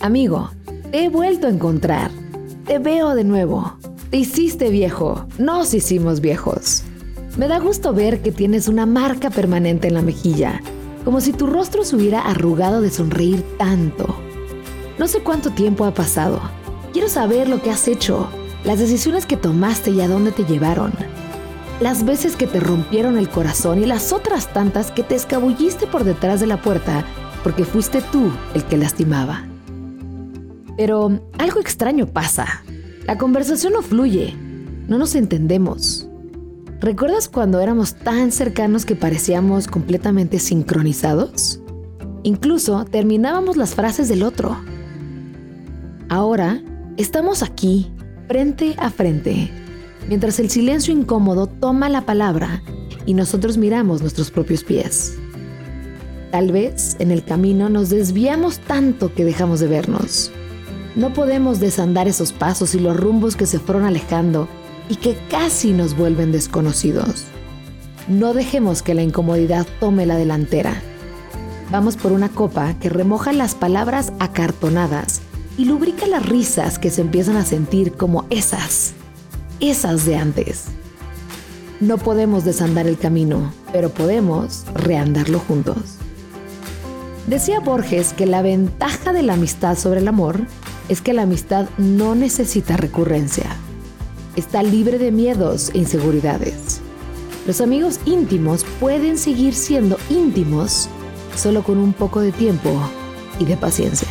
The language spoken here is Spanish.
Amigo, te he vuelto a encontrar. Te veo de nuevo. Te hiciste viejo. Nos hicimos viejos. Me da gusto ver que tienes una marca permanente en la mejilla, como si tu rostro se hubiera arrugado de sonreír tanto. No sé cuánto tiempo ha pasado. Quiero saber lo que has hecho, las decisiones que tomaste y a dónde te llevaron. Las veces que te rompieron el corazón y las otras tantas que te escabulliste por detrás de la puerta porque fuiste tú el que lastimaba. Pero algo extraño pasa. La conversación no fluye. No nos entendemos. ¿Recuerdas cuando éramos tan cercanos que parecíamos completamente sincronizados? Incluso terminábamos las frases del otro. Ahora estamos aquí, frente a frente, mientras el silencio incómodo toma la palabra y nosotros miramos nuestros propios pies. Tal vez en el camino nos desviamos tanto que dejamos de vernos. No podemos desandar esos pasos y los rumbos que se fueron alejando y que casi nos vuelven desconocidos. No dejemos que la incomodidad tome la delantera. Vamos por una copa que remoja las palabras acartonadas y lubrica las risas que se empiezan a sentir como esas, esas de antes. No podemos desandar el camino, pero podemos reandarlo juntos. Decía Borges que la ventaja de la amistad sobre el amor es que la amistad no necesita recurrencia está libre de miedos e inseguridades. Los amigos íntimos pueden seguir siendo íntimos solo con un poco de tiempo y de paciencia.